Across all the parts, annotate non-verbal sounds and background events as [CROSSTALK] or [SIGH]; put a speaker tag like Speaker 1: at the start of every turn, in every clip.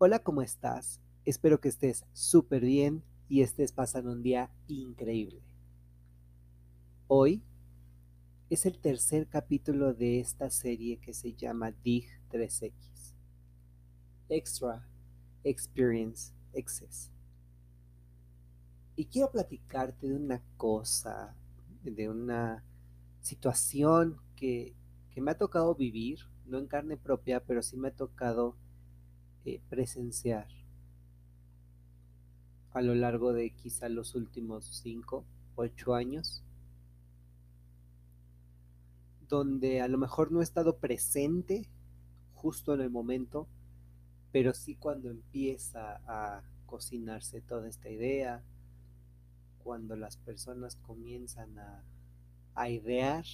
Speaker 1: Hola, ¿cómo estás? Espero que estés súper bien y estés pasando un día increíble. Hoy es el tercer capítulo de esta serie que se llama DIG 3X. Extra Experience Excess. Y quiero platicarte de una cosa, de una situación que, que me ha tocado vivir, no en carne propia, pero sí me ha tocado eh, presenciar a lo largo de quizá los últimos 5, 8 años, donde a lo mejor no he estado presente justo en el momento, pero sí cuando empieza a cocinarse toda esta idea, cuando las personas comienzan a, a idear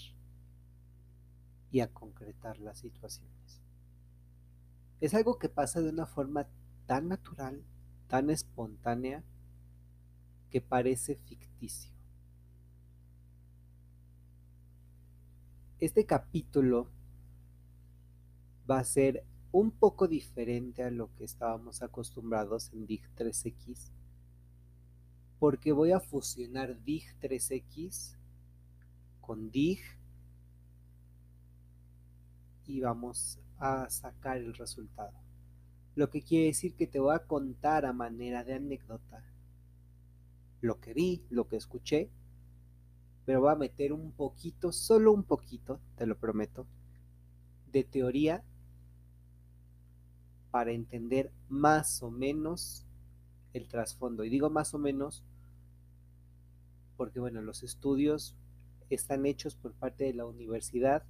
Speaker 1: y a concretar las situaciones. Es algo que pasa de una forma tan natural, tan espontánea, que parece ficticio. Este capítulo va a ser un poco diferente a lo que estábamos acostumbrados en DIG 3X, porque voy a fusionar DIG 3X con DIG y vamos a sacar el resultado. Lo que quiere decir que te voy a contar a manera de anécdota lo que vi, lo que escuché, pero voy a meter un poquito, solo un poquito, te lo prometo, de teoría para entender más o menos el trasfondo. Y digo más o menos porque, bueno, los estudios están hechos por parte de la universidad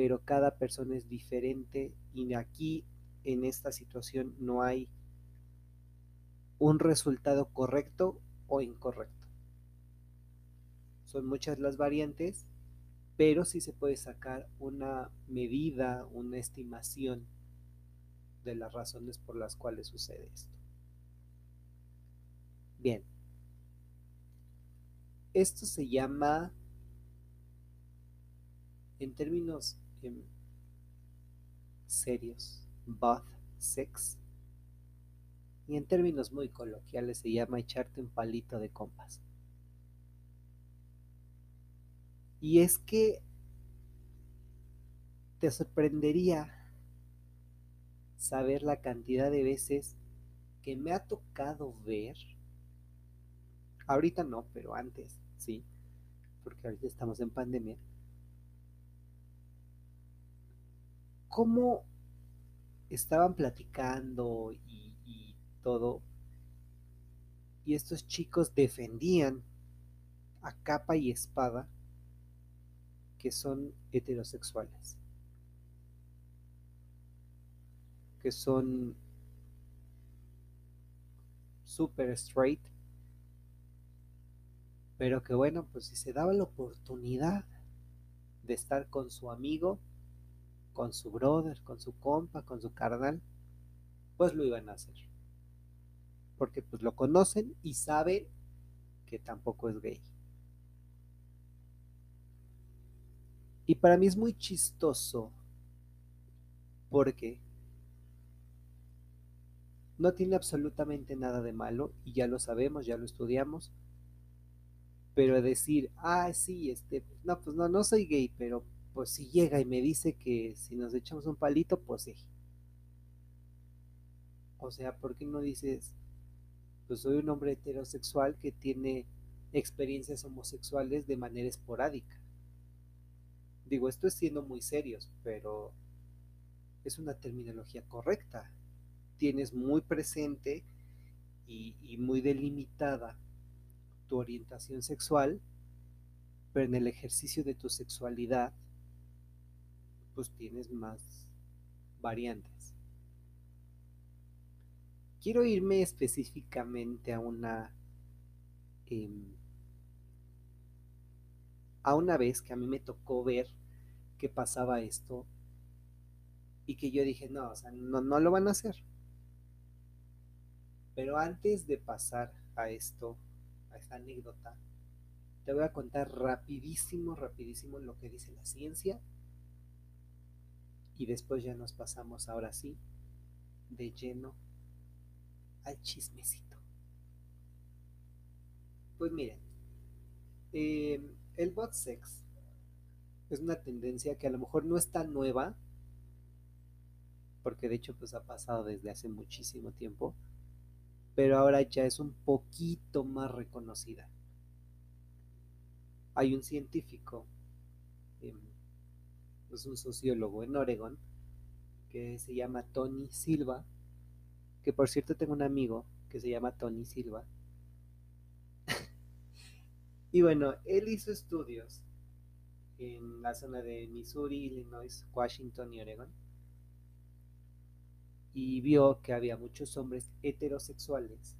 Speaker 1: pero cada persona es diferente y aquí en esta situación no hay un resultado correcto o incorrecto. Son muchas las variantes, pero sí se puede sacar una medida, una estimación de las razones por las cuales sucede esto. Bien, esto se llama, en términos serios, bath sex, y en términos muy coloquiales se llama echarte un palito de compas. Y es que te sorprendería saber la cantidad de veces que me ha tocado ver, ahorita no, pero antes, sí, porque ahorita estamos en pandemia, cómo estaban platicando y, y todo, y estos chicos defendían a capa y espada que son heterosexuales, que son super straight, pero que bueno, pues si se daba la oportunidad de estar con su amigo, con su brother, con su compa, con su carnal, pues lo iban a hacer. Porque pues lo conocen y saben que tampoco es gay. Y para mí es muy chistoso porque no tiene absolutamente nada de malo y ya lo sabemos, ya lo estudiamos. Pero decir, ah, sí, este, no, pues no, no soy gay, pero pues si llega y me dice que si nos echamos un palito, pues sí. O sea, ¿por qué no dices, pues soy un hombre heterosexual que tiene experiencias homosexuales de manera esporádica? Digo, esto es siendo muy serios, pero es una terminología correcta. Tienes muy presente y, y muy delimitada tu orientación sexual, pero en el ejercicio de tu sexualidad pues tienes más variantes. Quiero irme específicamente a una em, a una vez que a mí me tocó ver que pasaba esto y que yo dije, no, o sea, no, no lo van a hacer. Pero antes de pasar a esto, a esta anécdota, te voy a contar rapidísimo, rapidísimo lo que dice la ciencia y después ya nos pasamos ahora sí de lleno al chismecito. Pues miren, eh, el bot sex es una tendencia que a lo mejor no es tan nueva, porque de hecho pues ha pasado desde hace muchísimo tiempo, pero ahora ya es un poquito más reconocida. Hay un científico, es un sociólogo en Oregon, que se llama Tony Silva, que por cierto tengo un amigo que se llama Tony Silva. [LAUGHS] y bueno, él hizo estudios en la zona de Missouri, Illinois, Washington y Oregon. Y vio que había muchos hombres heterosexuales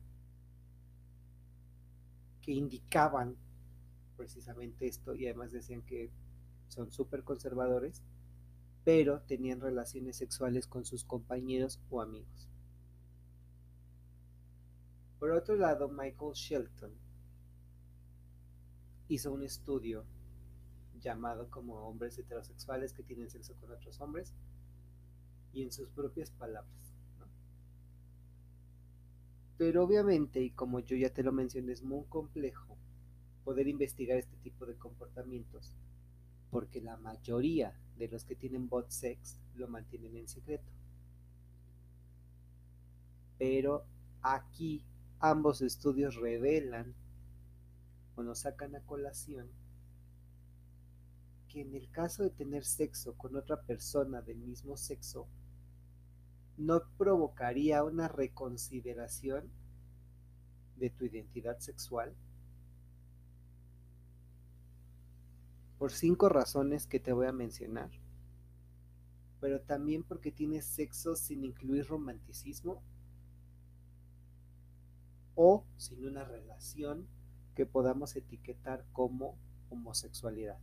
Speaker 1: que indicaban precisamente esto y además decían que son súper conservadores, pero tenían relaciones sexuales con sus compañeros o amigos. Por otro lado, Michael Shelton hizo un estudio llamado como hombres heterosexuales que tienen sexo con otros hombres y en sus propias palabras. Pero obviamente, y como yo ya te lo mencioné, es muy complejo poder investigar este tipo de comportamientos porque la mayoría de los que tienen bot sex lo mantienen en secreto. Pero aquí ambos estudios revelan o nos sacan a colación que en el caso de tener sexo con otra persona del mismo sexo, no provocaría una reconsideración de tu identidad sexual por cinco razones que te voy a mencionar, pero también porque tienes sexo sin incluir romanticismo o sin una relación que podamos etiquetar como homosexualidad.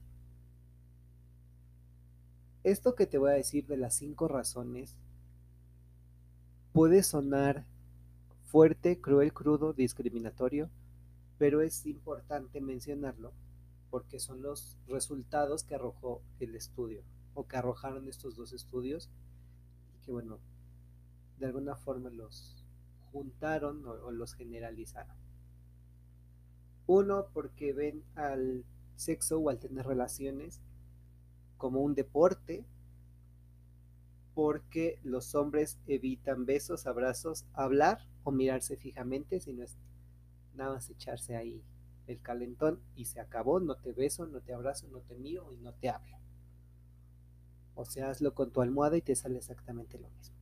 Speaker 1: Esto que te voy a decir de las cinco razones puede sonar fuerte, cruel, crudo, discriminatorio, pero es importante mencionarlo porque son los resultados que arrojó el estudio o que arrojaron estos dos estudios y que bueno, de alguna forma los juntaron o, los generalizaron. Uno, porque ven al sexo o al tener relaciones como un deporte, porque los hombres evitan besos, abrazos, hablar o mirarse fijamente, sino es nada más echarse ahí el calentón y se acabó, no te beso, no te abrazo, no te miro y no te hablo. O sea, hazlo con tu almohada y te sale exactamente lo mismo.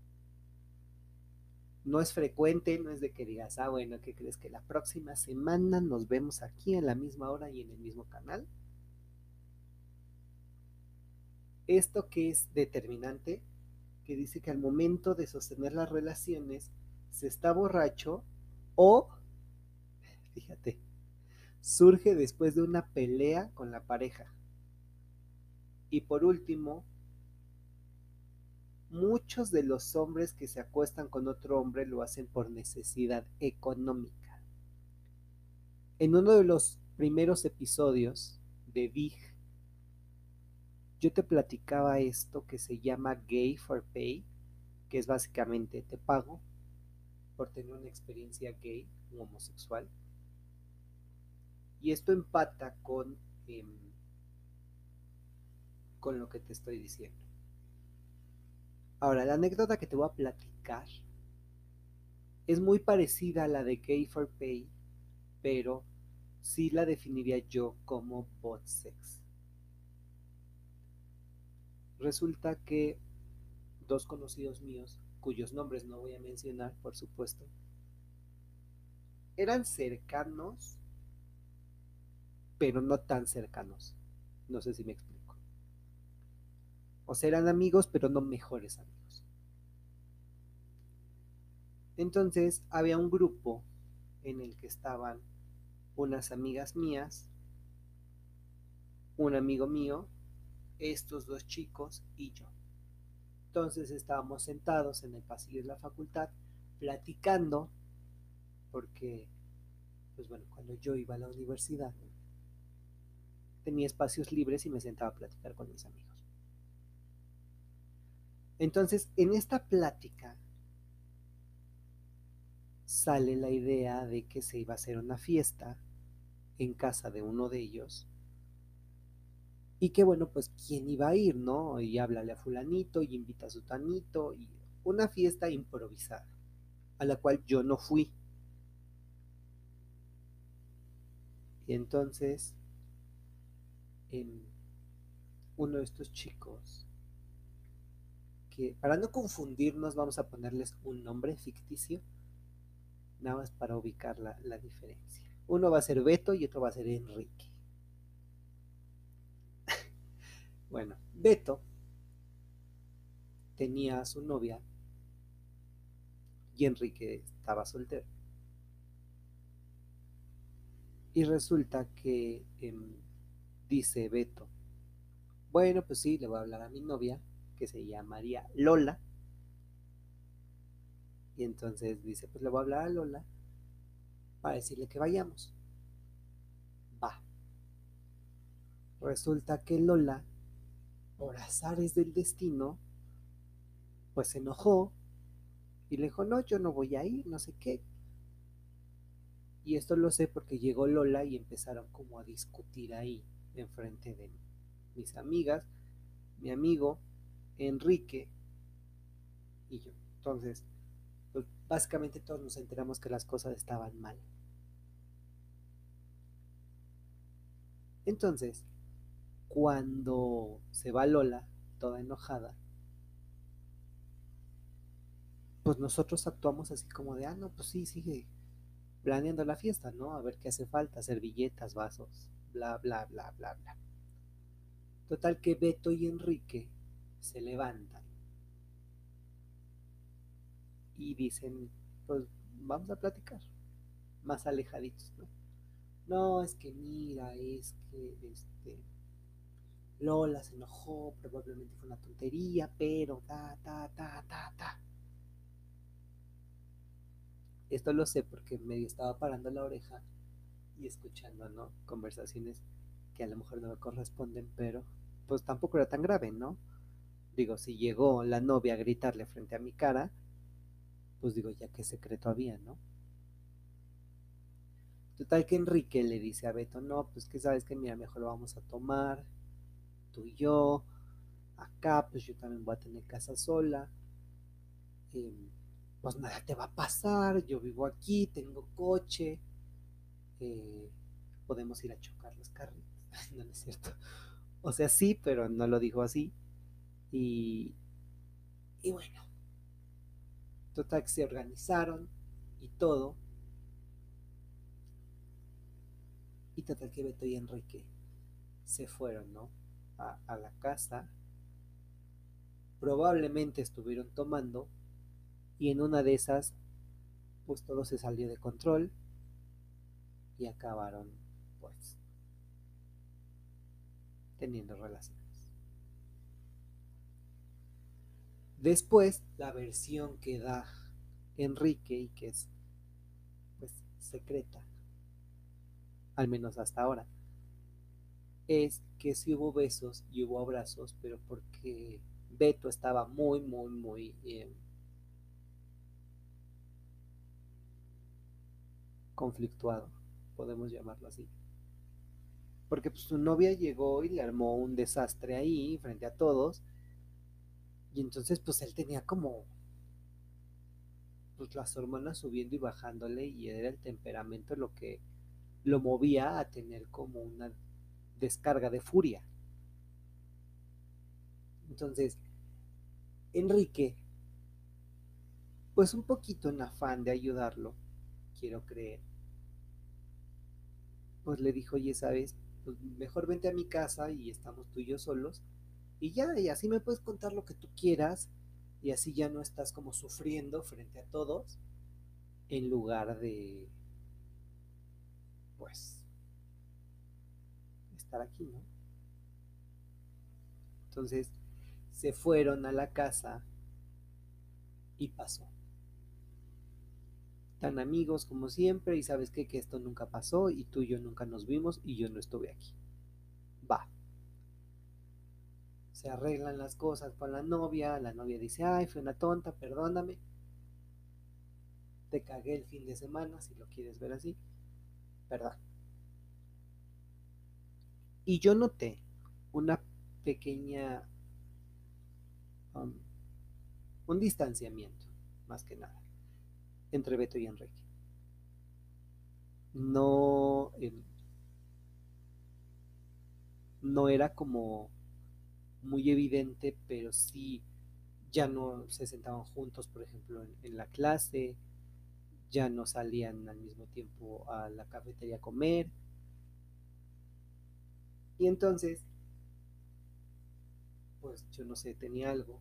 Speaker 1: No es frecuente, no es de que digas, ah, bueno, ¿qué crees que la próxima semana nos vemos aquí en la misma hora y en el mismo canal? Esto que es determinante, que dice que al momento de sostener las relaciones se está borracho o, fíjate, surge después de una pelea con la pareja. Y por último, muchos de los hombres que se acuestan con otro hombre lo hacen por necesidad económica. En uno de los primeros episodios de Big, yo te platicaba esto que se llama Gay for Pay, que es básicamente te pago por tener una experiencia gay homosexual y esto empata con, em, con lo que te estoy diciendo. Ahora, la anécdota que te voy a platicar es muy parecida a la de Gay for Pay, pero sí la definiría yo como bot sex. Resulta que dos conocidos míos, cuyos nombres no voy a mencionar, por supuesto, eran cercanos pero no tan cercanos. No sé si me explico. O sea, eran amigos, pero no mejores amigos. Entonces había un grupo en el que estaban unas amigas mías, un amigo mío, estos dos chicos y yo. Entonces estábamos sentados en el pasillo de la facultad platicando, porque, pues bueno, cuando yo iba a la universidad, tenía espacios libres y me sentaba a platicar con mis amigos. Entonces, en esta plática, sale la idea de que se iba a hacer una fiesta en casa de uno de ellos. Y que bueno, pues quién iba a ir, ¿no? Y háblale a fulanito y invita a su tanito y una fiesta improvisada, a la cual yo no fui. Y entonces, uno de estos chicos, que para no confundirnos vamos a ponerles un nombre ficticio, nada más para ubicar la, la diferencia. Uno va a ser Beto y otro va a ser Enrique. [LAUGHS] bueno, Beto tenía a su novia y Enrique estaba soltero. Y resulta que eh, dice Beto, bueno, pues sí, le voy a hablar a mi novia, que se llamaría Lola. Y entonces dice, pues le voy a hablar a Lola para decirle que vayamos. Va. Resulta que Lola, por azares del destino, pues se enojó y le dijo, no, yo no voy a ir, no sé qué. Y esto lo sé porque llegó Lola y empezaron como a discutir ahí, enfrente de mis amigas, mi amigo, Enrique y yo. Entonces, pues básicamente todos nos enteramos que las cosas estaban mal. Entonces, cuando se va Lola, toda enojada, pues nosotros actuamos así como de, ah, no, pues sí, sigue planeando la fiesta, ¿no? A ver qué hace falta, servilletas, vasos, bla, bla, bla, bla, bla. Total que Beto y Enrique se levantan y dicen, pues vamos a platicar, más alejaditos, ¿no? No, es que mira, es que este Lola se enojó, probablemente fue una tontería, pero ta, ta, ta, ta, ta. Esto lo sé porque medio estaba parando la oreja escuchando, ¿no? Conversaciones que a lo mejor no me corresponden, pero pues tampoco era tan grave, ¿no? Digo, si llegó la novia a gritarle frente a mi cara, pues digo, ya qué secreto había, ¿no? Total que Enrique le dice a Beto, no, pues que sabes que mira, mejor lo vamos a tomar, tú y yo, acá, pues yo también voy a tener casa sola, eh, pues nada te va a pasar, yo vivo aquí, tengo coche, eh, podemos ir a chocar los carritos, [LAUGHS] no, es cierto, o sea, sí, pero no lo dijo así, y, y bueno, total se organizaron y todo, Y total que Beto y Enrique se fueron, ¿no? A, a, la casa. Probablemente estuvieron tomando. Y en una de esas, pues todo se salió de control y acabaron, pues, teniendo relaciones. Después, la versión que da Enrique y que es, pues, secreta, al menos hasta ahora, es que sí hubo besos y hubo abrazos, pero porque Beto estaba muy, muy, muy eh, conflictuado, podemos llamarlo así. Porque pues, su novia llegó y le armó un desastre ahí frente a todos. Y entonces pues él tenía como pues las hormonas subiendo y bajándole y era el temperamento lo que lo movía a tener como una descarga de furia. Entonces, Enrique, pues un poquito en afán de ayudarlo, quiero creer, pues le dijo, oye, ¿sabes? Pues mejor vente a mi casa y estamos tú y yo solos. Y ya, y así me puedes contar lo que tú quieras y así ya no estás como sufriendo frente a todos en lugar de pues estar aquí, ¿no? Entonces se fueron a la casa y pasó. Tan amigos como siempre y sabes que esto nunca pasó y tú y yo nunca nos vimos y yo no estuve aquí. Va. Se arreglan las cosas con la novia, la novia dice, ay, fue una tonta, perdóname. te cagué el fin de semana, si lo quieres ver así, ¿verdad? Y yo noté una pequeña, um, un distanciamiento, más que nada, entre Beto y Enrique. No, eh, no era como muy evidente, pero sí ya no se sentaban juntos, por ejemplo, en, en, la clase, ya no salían al mismo tiempo a la cafetería a comer. Y entonces, pues yo no sé, tenía algo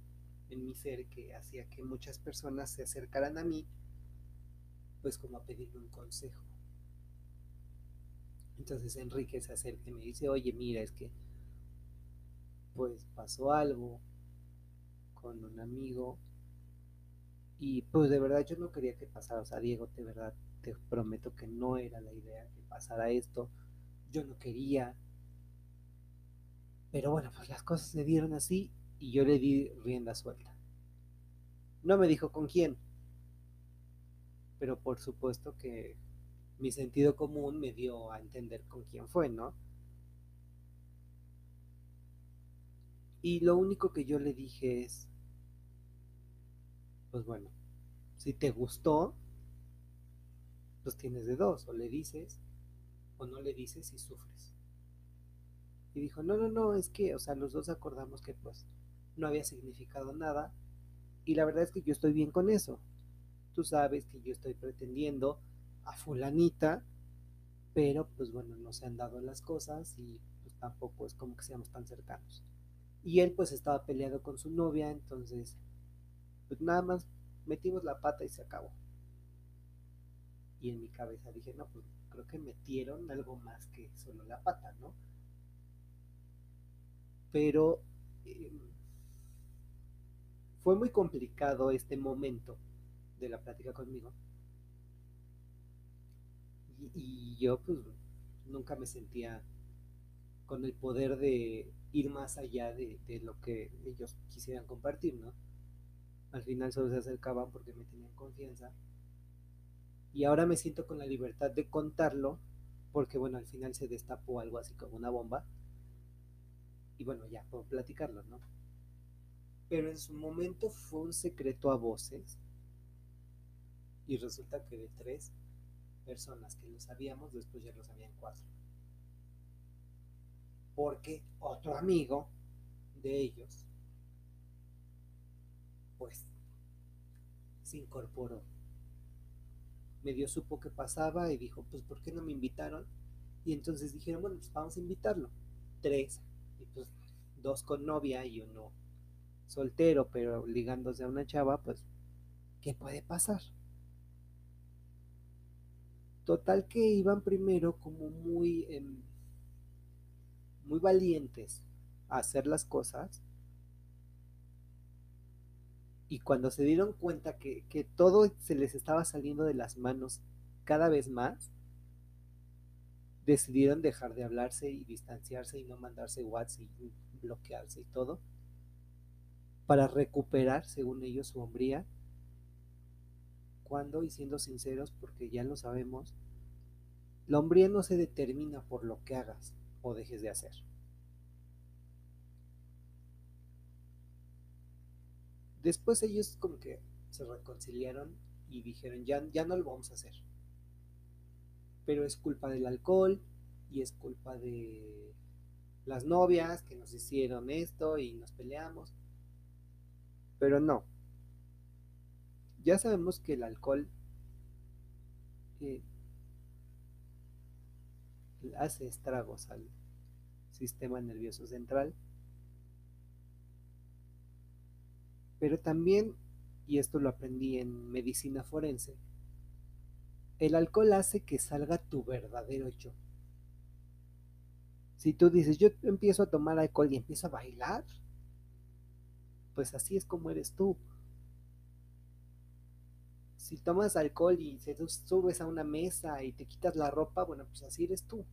Speaker 1: en mi ser que hacía que muchas personas se acercaran a mí, pues como a pedirme un consejo. Entonces Enrique se acerca y me dice, oye, mira, es que pues pasó algo con un amigo y pues de verdad yo no quería que pasara, o sea, Diego, de verdad te prometo que no era la idea que pasara esto, yo no quería, pero bueno, pues las cosas se dieron así y yo le di rienda suelta. No me dijo con quién, pero por supuesto que mi sentido común me dio a entender con quién fue, ¿no? Y lo único que yo le dije es, pues bueno, si te gustó, pues tienes de dos, o le dices o no le dices y sufres. Y dijo, no, no, no, es que, o sea, los dos acordamos que pues no había significado nada y la verdad es que yo estoy bien con eso. Tú sabes que yo estoy pretendiendo a fulanita, pero pues bueno, no se han dado las cosas y pues tampoco es como que seamos tan cercanos. Y él pues estaba peleado con su novia, entonces pues nada más metimos la pata y se acabó. Y en mi cabeza dije, no, pues creo que metieron algo más que solo la pata, ¿no? Pero eh, fue muy complicado este momento de la plática conmigo. Y, y yo pues nunca me sentía con el poder de ir más allá de, de, lo que ellos quisieran compartir, ¿no? Al final solo se acercaban porque me tenían confianza. Y ahora me siento con la libertad de contarlo porque, bueno, al final se destapó algo así como una bomba. Y bueno, ya puedo platicarlo, ¿no? Pero en su momento fue un secreto a voces. Y resulta que de tres personas que lo sabíamos, después ya lo sabían cuatro porque otro amigo de ellos, pues, se incorporó. Medio supo que pasaba y dijo, pues, ¿por qué no me invitaron? Y entonces dijeron, bueno, pues vamos a invitarlo. Tres. Y pues dos con novia y uno soltero, pero ligándose a una chava, pues, ¿qué puede pasar? Total que iban primero como muy... Eh, muy valientes a hacer las cosas. Y cuando se dieron cuenta que, que, todo se les estaba saliendo de las manos cada vez más, decidieron dejar de hablarse y distanciarse y no mandarse WhatsApp y bloquearse y todo, para recuperar, según ellos, su hombría. Y siendo sinceros, porque ya lo sabemos, la hombría no se determina por lo que hagas, o dejes de hacer. Después ellos como que se reconciliaron y dijeron, ya, ya no lo vamos a hacer. Pero es culpa del alcohol y es culpa de las novias que nos hicieron esto y nos peleamos. Pero no. Ya sabemos que el alcohol eh, hace estragos al sistema nervioso central. Pero también, y esto lo aprendí en medicina forense, el alcohol hace que salga tu verdadero yo. Si tú dices, yo empiezo a tomar alcohol y empiezo a bailar, pues así es como eres tú. Si tomas alcohol y se subes a una mesa y te quitas la ropa, bueno, pues así eres tú.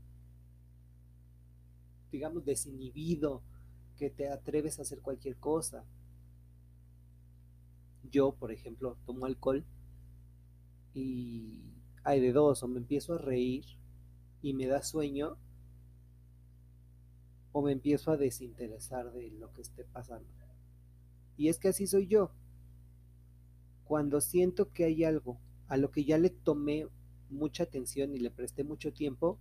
Speaker 1: Digamos, desinhibido, que te atreves a hacer cualquier cosa. Yo, por ejemplo, tomo alcohol y hay de dos, o me empiezo a reír y me da sueño, o me empiezo a desinteresar de lo que esté pasando. Y es que así soy yo. Cuando siento que hay algo a lo que ya le tomé mucha atención y le presté mucho tiempo,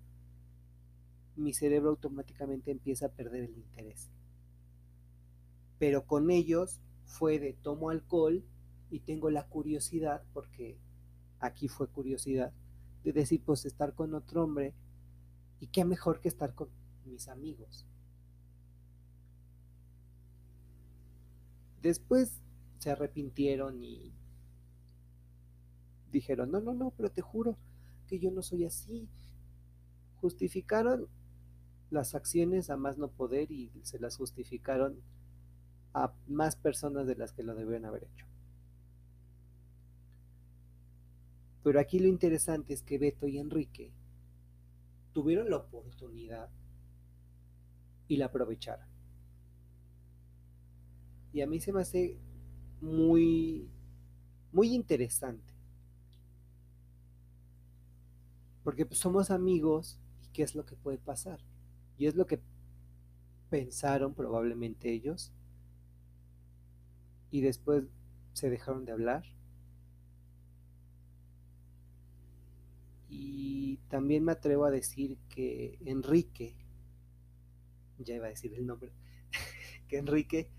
Speaker 1: mi cerebro automáticamente empieza a perder el interés. Pero con ellos fue de tomo alcohol y tengo la curiosidad, porque aquí fue curiosidad, de decir, pues estar con otro hombre y qué mejor que estar con mis amigos. Después se arrepintieron y dijeron, no, no, no, pero te juro que yo no soy así. Justificaron las acciones a más no poder y se las justificaron a más personas de las que lo debieron haber hecho. Pero aquí lo interesante es que Beto y Enrique tuvieron la oportunidad y la aprovecharon. Y a mí se me hace muy, muy interesante. Porque pues, somos amigos y qué es lo que puede pasar. Y es lo que pensaron probablemente ellos. Y después se dejaron de hablar. Y también me atrevo a decir que Enrique, ya iba a decir el nombre, [LAUGHS] que Enrique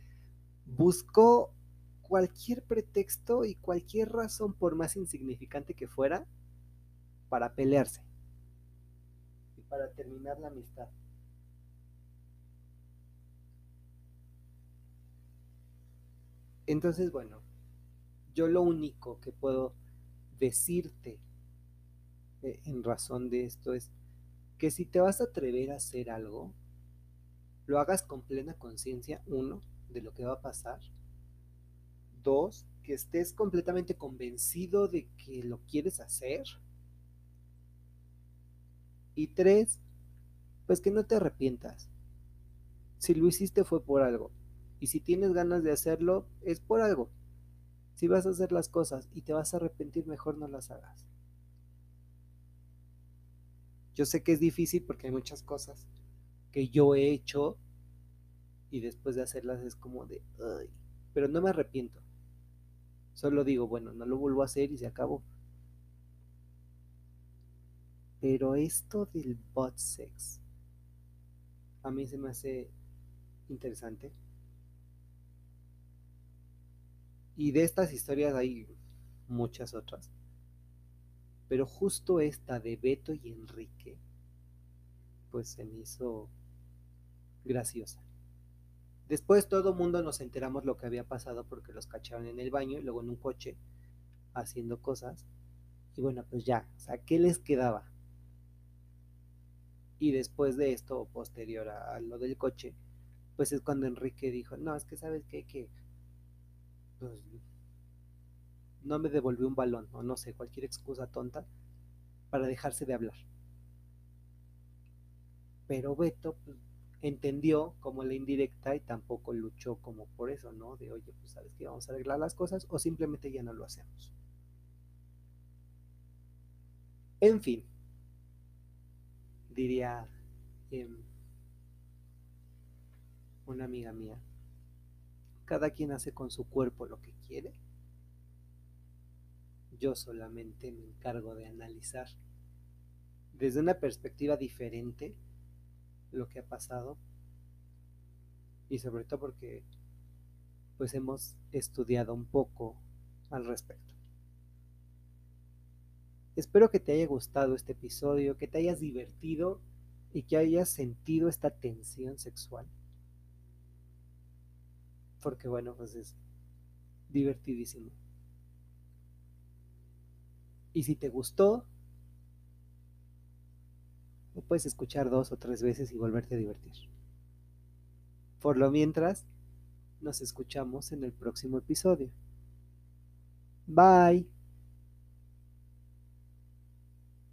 Speaker 1: buscó cualquier pretexto y cualquier razón, por más insignificante que fuera, para pelearse y para terminar la amistad. Entonces, bueno, yo lo único que puedo decirte eh, en razón de esto es que si te vas a atrever a hacer algo, lo hagas con plena conciencia, uno, de lo que va a pasar. Dos, que estés completamente convencido de que lo quieres hacer. Y tres, pues que no te arrepientas. Si lo hiciste fue por algo. Y si tienes ganas de hacerlo, es por algo. Si vas a hacer las cosas y te vas a arrepentir, mejor no las hagas. Yo sé que es difícil porque hay muchas cosas que yo he hecho y después de hacerlas es como de, ay, pero no me arrepiento. Solo digo, bueno, no lo vuelvo a hacer y se acabó. Pero esto del bot sex a mí se me hace interesante. Y de estas historias hay muchas otras. Pero justo esta de Beto y Enrique, pues se me hizo graciosa. Después todo mundo nos enteramos lo que había pasado porque los cacharon en el baño y luego en un coche haciendo cosas. Y bueno, pues ya, o sea, ¿qué les quedaba? Y después de esto, posterior a, lo del coche, pues es cuando Enrique dijo, no, es que sabes qué, que pues, no me devolvió un balón, o no sé, cualquier excusa tonta para dejarse de hablar. Pero Beto, pues, entendió como la indirecta y tampoco luchó como por eso, ¿no? De, oye, pues sabes que vamos a arreglar las cosas o simplemente ya no lo hacemos. En fin, diría em, una amiga mía, cada quien hace con su cuerpo lo que quiere. Yo solamente me encargo de analizar desde una perspectiva diferente lo que ha pasado y sobre todo porque pues hemos estudiado un poco al respecto. Espero que te haya gustado este episodio, que te hayas divertido y que hayas sentido esta tensión sexual. Porque bueno, pues es divertidísimo. Y si te gustó, puedes escuchar dos o tres veces y volverte a divertir. Por lo mientras, nos escuchamos en el próximo episodio. Bye.